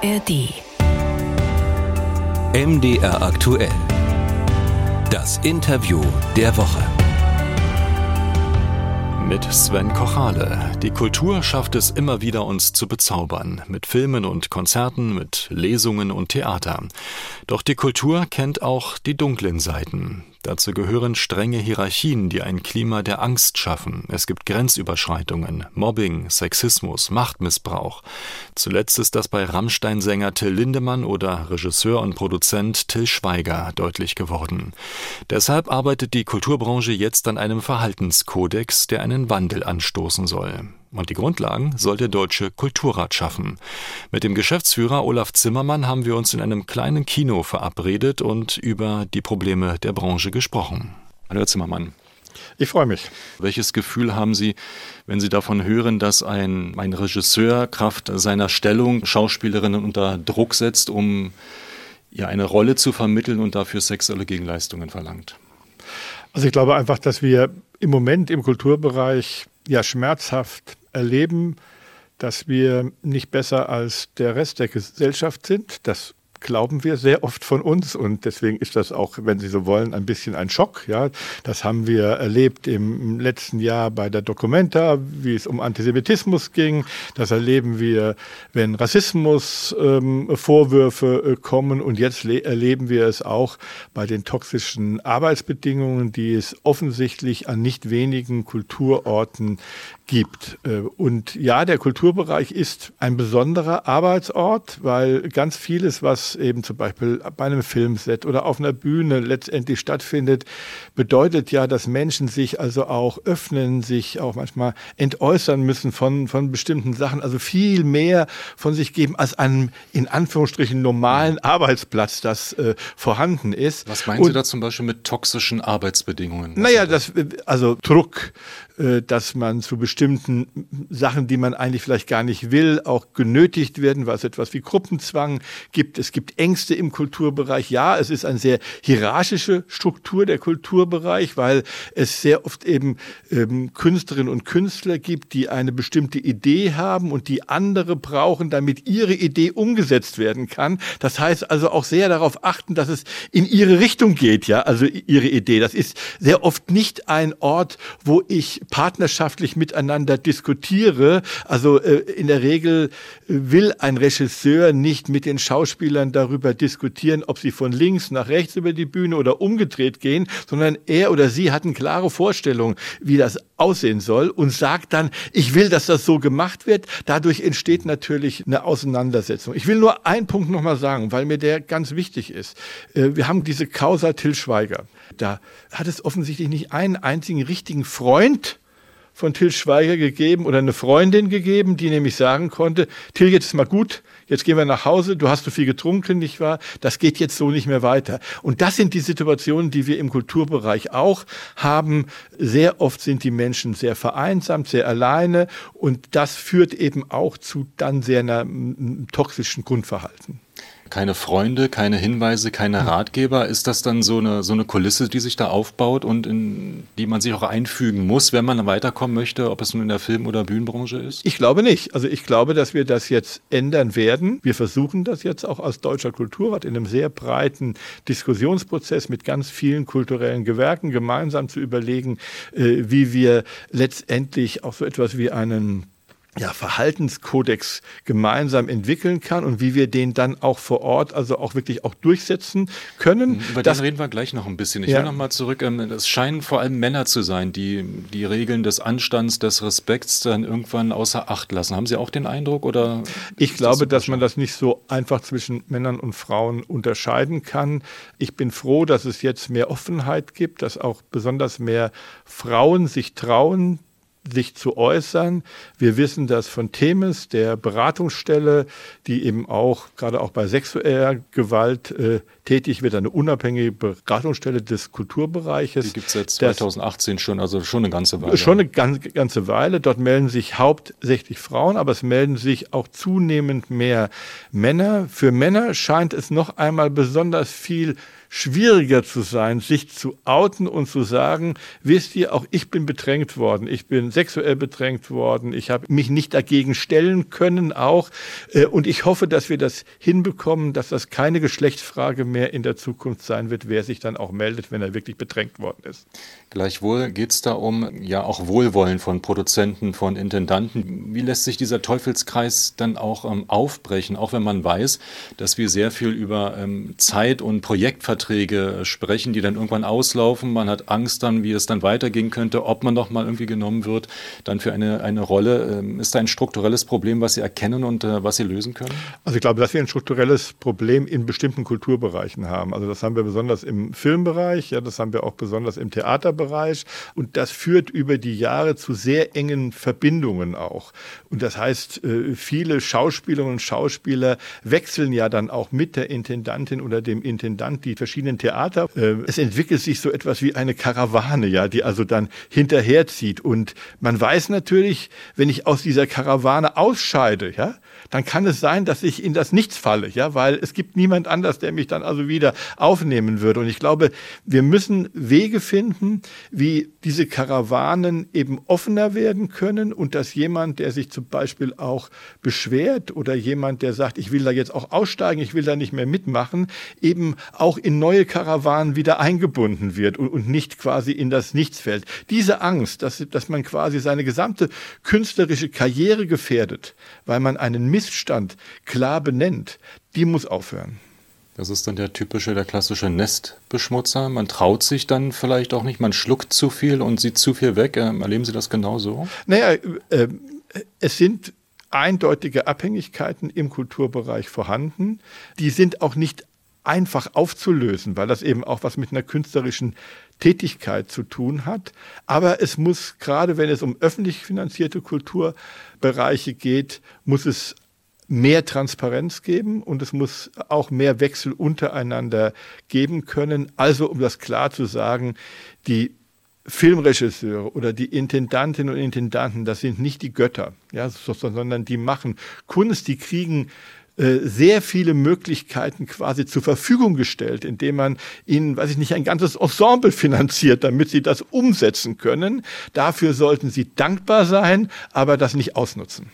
ARD. MDR aktuell. Das Interview der Woche. Mit Sven Kochale. Die Kultur schafft es immer wieder, uns zu bezaubern. Mit Filmen und Konzerten, mit Lesungen und Theater. Doch die Kultur kennt auch die dunklen Seiten. Dazu gehören strenge Hierarchien, die ein Klima der Angst schaffen. Es gibt Grenzüberschreitungen, Mobbing, Sexismus, Machtmissbrauch. Zuletzt ist das bei Rammstein-Sänger Till Lindemann oder Regisseur und Produzent Till Schweiger deutlich geworden. Deshalb arbeitet die Kulturbranche jetzt an einem Verhaltenskodex, der einen Wandel anstoßen soll. Und die Grundlagen soll der Deutsche Kulturrat schaffen. Mit dem Geschäftsführer Olaf Zimmermann haben wir uns in einem kleinen Kino verabredet und über die Probleme der Branche gesprochen. Hallo Herr Zimmermann. Ich freue mich. Welches Gefühl haben Sie, wenn Sie davon hören, dass ein, ein Regisseur Kraft seiner Stellung Schauspielerinnen unter Druck setzt, um ja eine Rolle zu vermitteln und dafür sexuelle Gegenleistungen verlangt? Also ich glaube einfach, dass wir im Moment im Kulturbereich ja schmerzhaft erleben, dass wir nicht besser als der Rest der Gesellschaft sind. Das glauben wir sehr oft von uns und deswegen ist das auch, wenn Sie so wollen, ein bisschen ein Schock. Ja, das haben wir erlebt im letzten Jahr bei der Documenta, wie es um Antisemitismus ging. Das erleben wir, wenn Rassismusvorwürfe ähm, kommen und jetzt erleben wir es auch bei den toxischen Arbeitsbedingungen, die es offensichtlich an nicht wenigen Kulturorten gibt. Äh, und ja, der Kulturbereich ist ein besonderer Arbeitsort, weil ganz vieles, was eben zum Beispiel bei einem Filmset oder auf einer Bühne letztendlich stattfindet, bedeutet ja, dass Menschen sich also auch öffnen, sich auch manchmal entäußern müssen von, von bestimmten Sachen, also viel mehr von sich geben als einem in Anführungsstrichen normalen Arbeitsplatz, das äh, vorhanden ist. Was meinen Und, Sie da zum Beispiel mit toxischen Arbeitsbedingungen? Was naja, das, also Druck, äh, dass man zu bestimmten Sachen, die man eigentlich vielleicht gar nicht will, auch genötigt werden, weil es etwas wie Gruppenzwang gibt. Es gibt Ängste im Kulturbereich. Ja, es ist eine sehr hierarchische Struktur der Kulturbereich, weil es sehr oft eben ähm, Künstlerinnen und Künstler gibt, die eine bestimmte Idee haben und die andere brauchen, damit ihre Idee umgesetzt werden kann. Das heißt also auch sehr darauf achten, dass es in ihre Richtung geht, ja, also ihre Idee. Das ist sehr oft nicht ein Ort, wo ich partnerschaftlich miteinander diskutiere. Also äh, in der Regel will ein Regisseur nicht mit den Schauspielern darüber diskutieren, ob sie von links nach rechts über die Bühne oder umgedreht gehen, sondern er oder sie hat eine klare Vorstellung, wie das aussehen soll und sagt dann, ich will, dass das so gemacht wird. Dadurch entsteht natürlich eine Auseinandersetzung. Ich will nur einen Punkt nochmal sagen, weil mir der ganz wichtig ist. Äh, wir haben diese Causa Till Schweiger. Da hat es offensichtlich nicht einen einzigen richtigen Freund von Till Schweiger gegeben oder eine Freundin gegeben, die nämlich sagen konnte, Till, jetzt ist mal gut, jetzt gehen wir nach Hause, du hast so viel getrunken, nicht wahr? Das geht jetzt so nicht mehr weiter. Und das sind die Situationen, die wir im Kulturbereich auch haben. Sehr oft sind die Menschen sehr vereinsamt, sehr alleine und das führt eben auch zu dann sehr einer toxischen Grundverhalten keine Freunde, keine Hinweise, keine Ratgeber. Ist das dann so eine, so eine Kulisse, die sich da aufbaut und in die man sich auch einfügen muss, wenn man weiterkommen möchte, ob es nun in der Film- oder Bühnenbranche ist? Ich glaube nicht. Also ich glaube, dass wir das jetzt ändern werden. Wir versuchen das jetzt auch als Deutscher Kulturrat in einem sehr breiten Diskussionsprozess mit ganz vielen kulturellen Gewerken gemeinsam zu überlegen, äh, wie wir letztendlich auch so etwas wie einen ja, Verhaltenskodex gemeinsam entwickeln kann und wie wir den dann auch vor Ort, also auch wirklich auch durchsetzen können. Mhm, über das reden wir gleich noch ein bisschen. Ich ja. will noch mal zurück. Ähm, es scheinen vor allem Männer zu sein, die die Regeln des Anstands, des Respekts dann irgendwann außer Acht lassen. Haben Sie auch den Eindruck oder? Ich glaube, das dass man das nicht so einfach zwischen Männern und Frauen unterscheiden kann. Ich bin froh, dass es jetzt mehr Offenheit gibt, dass auch besonders mehr Frauen sich trauen, sich zu äußern. Wir wissen das von Themis, der Beratungsstelle, die eben auch gerade auch bei sexueller Gewalt äh, tätig wird, eine unabhängige Beratungsstelle des Kulturbereiches. Die gibt es seit 2018 das, schon, also schon eine ganze Weile. Schon eine ganze, ganze Weile. Dort melden sich hauptsächlich Frauen, aber es melden sich auch zunehmend mehr Männer. Für Männer scheint es noch einmal besonders viel schwieriger zu sein, sich zu outen und zu sagen, wisst ihr, auch ich bin bedrängt worden, ich bin sexuell bedrängt worden, ich habe mich nicht dagegen stellen können auch. Äh, und ich hoffe, dass wir das hinbekommen, dass das keine Geschlechtsfrage mehr in der Zukunft sein wird, wer sich dann auch meldet, wenn er wirklich bedrängt worden ist. Gleichwohl geht es da um ja auch Wohlwollen von Produzenten, von Intendanten. Wie lässt sich dieser Teufelskreis dann auch ähm, aufbrechen, auch wenn man weiß, dass wir sehr viel über ähm, Zeit- und Projektverträge sprechen, die dann irgendwann auslaufen. Man hat Angst dann, wie es dann weitergehen könnte, ob man noch mal irgendwie genommen wird, dann für eine, eine Rolle. Ähm, ist da ein strukturelles Problem, was Sie erkennen und äh, was Sie lösen können? Also ich glaube, dass wir ein strukturelles Problem in bestimmten Kulturbereichen haben. Also das haben wir besonders im Filmbereich, ja, das haben wir auch besonders im Theaterbereich und das führt über die Jahre zu sehr engen Verbindungen auch. Und das heißt, äh, viele Schauspielerinnen und Schauspieler wechseln ja dann auch mit der Intendantin oder dem Intendant die verschiedenen Theater. Äh, es entwickelt sich so etwas wie eine Karawane, ja, die also dann hinterherzieht. Und man weiß natürlich, wenn ich aus dieser Karawane ausscheide, ja, dann kann es sein, dass ich in das Nichts falle, ja, weil es gibt niemand anders, der mich dann also wieder aufnehmen würde. Und ich glaube, wir müssen Wege finden, wie diese Karawanen eben offener werden können und dass jemand, der sich zum Beispiel auch beschwert oder jemand, der sagt, ich will da jetzt auch aussteigen, ich will da nicht mehr mitmachen, eben auch in neue Karawanen wieder eingebunden wird und, und nicht quasi in das Nichts fällt. Diese Angst, dass, dass man quasi seine gesamte künstlerische Karriere gefährdet, weil man einen Missstand klar benennt, die muss aufhören. Das ist dann der typische, der klassische Nestbeschmutzer. Man traut sich dann vielleicht auch nicht, man schluckt zu viel und sieht zu viel weg. Ähm, erleben Sie das genauso? Naja, äh, es sind eindeutige Abhängigkeiten im Kulturbereich vorhanden. Die sind auch nicht einfach aufzulösen, weil das eben auch was mit einer künstlerischen Tätigkeit zu tun hat. Aber es muss, gerade wenn es um öffentlich finanzierte Kulturbereiche geht, muss es mehr Transparenz geben und es muss auch mehr Wechsel untereinander geben können. Also, um das klar zu sagen, die Filmregisseure oder die Intendantinnen und Intendanten, das sind nicht die Götter, ja, sondern die machen Kunst, die kriegen äh, sehr viele Möglichkeiten quasi zur Verfügung gestellt, indem man ihnen, weiß ich nicht, ein ganzes Ensemble finanziert, damit sie das umsetzen können. Dafür sollten sie dankbar sein, aber das nicht ausnutzen.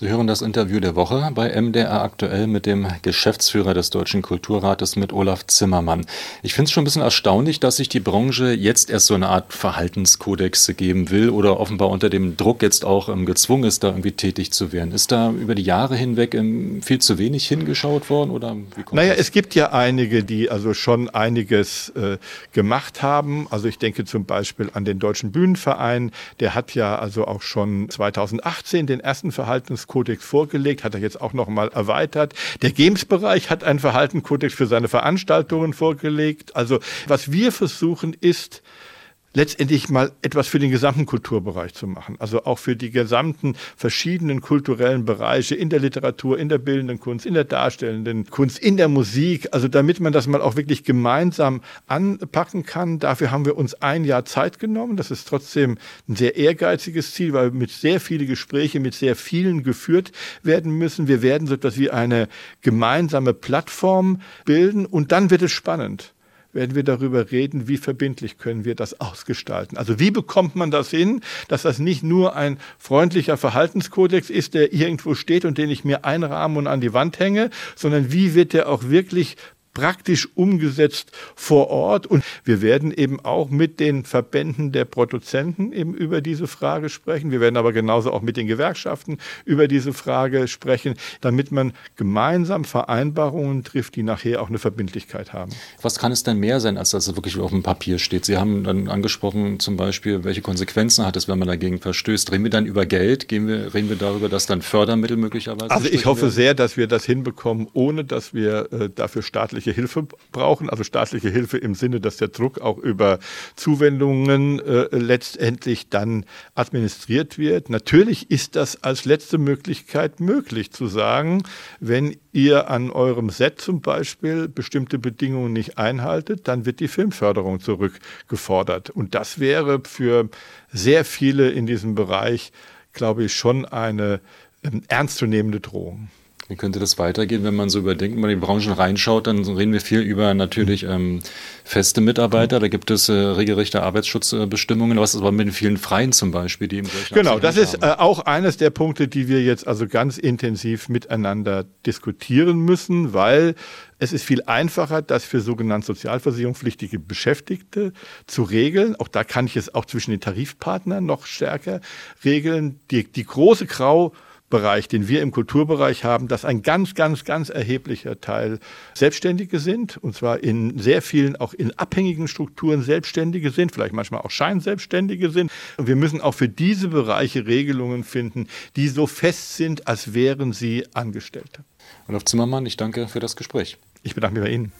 Sie hören das Interview der Woche bei MDR aktuell mit dem Geschäftsführer des Deutschen Kulturrates, mit Olaf Zimmermann. Ich finde es schon ein bisschen erstaunlich, dass sich die Branche jetzt erst so eine Art Verhaltenskodex geben will oder offenbar unter dem Druck jetzt auch ähm, gezwungen ist, da irgendwie tätig zu werden. Ist da über die Jahre hinweg ähm, viel zu wenig hingeschaut worden? Oder naja, das? es gibt ja einige, die also schon einiges äh, gemacht haben. Also ich denke zum Beispiel an den Deutschen Bühnenverein. Der hat ja also auch schon 2018 den ersten Verhaltenskodex Verhaltenskodex vorgelegt, hat er jetzt auch noch mal erweitert. Der Games-Bereich hat einen Verhaltenskodex für seine Veranstaltungen vorgelegt. Also was wir versuchen ist, letztendlich mal etwas für den gesamten Kulturbereich zu machen. Also auch für die gesamten verschiedenen kulturellen Bereiche in der Literatur, in der bildenden Kunst, in der darstellenden Kunst, in der Musik. Also damit man das mal auch wirklich gemeinsam anpacken kann. Dafür haben wir uns ein Jahr Zeit genommen. Das ist trotzdem ein sehr ehrgeiziges Ziel, weil mit sehr viele Gespräche mit sehr vielen geführt werden müssen. Wir werden so etwas wie eine gemeinsame Plattform bilden und dann wird es spannend werden wir darüber reden, wie verbindlich können wir das ausgestalten. Also wie bekommt man das hin, dass das nicht nur ein freundlicher Verhaltenskodex ist, der irgendwo steht und den ich mir einrahme und an die Wand hänge, sondern wie wird der auch wirklich praktisch umgesetzt vor Ort. Und wir werden eben auch mit den Verbänden der Produzenten eben über diese Frage sprechen. Wir werden aber genauso auch mit den Gewerkschaften über diese Frage sprechen, damit man gemeinsam Vereinbarungen trifft, die nachher auch eine Verbindlichkeit haben. Was kann es denn mehr sein, als dass es wirklich auf dem Papier steht? Sie haben dann angesprochen, zum Beispiel, welche Konsequenzen hat es, wenn man dagegen verstößt? Reden wir dann über Geld? Gehen wir, reden wir darüber, dass dann Fördermittel möglicherweise? Also ich hoffe werden? sehr, dass wir das hinbekommen, ohne dass wir äh, dafür staatliche staatliche Hilfe brauchen, also staatliche Hilfe im Sinne, dass der Druck auch über Zuwendungen äh, letztendlich dann administriert wird. Natürlich ist das als letzte Möglichkeit möglich zu sagen, wenn ihr an eurem Set zum Beispiel bestimmte Bedingungen nicht einhaltet, dann wird die Filmförderung zurückgefordert. Und das wäre für sehr viele in diesem Bereich, glaube ich, schon eine ähm, ernstzunehmende Drohung. Wie könnte das weitergehen, wenn man so überdenkt, wenn man in die Branchen reinschaut, dann reden wir viel über natürlich ähm, feste Mitarbeiter, da gibt es äh, regelrechte Arbeitsschutzbestimmungen, was ist aber mit den vielen Freien zum Beispiel, die im Genau, das ist äh, auch eines der Punkte, die wir jetzt also ganz intensiv miteinander diskutieren müssen, weil es ist viel einfacher, das für sogenannte sozialversicherungspflichtige Beschäftigte zu regeln. Auch da kann ich es auch zwischen den Tarifpartnern noch stärker regeln. Die, die große Grau Bereich, den wir im Kulturbereich haben, dass ein ganz, ganz, ganz erheblicher Teil Selbstständige sind, und zwar in sehr vielen auch in abhängigen Strukturen Selbstständige sind, vielleicht manchmal auch Scheinselbstständige sind. Und wir müssen auch für diese Bereiche Regelungen finden, die so fest sind, als wären sie Angestellte. Olaf Zimmermann, ich danke für das Gespräch. Ich bedanke mich bei Ihnen.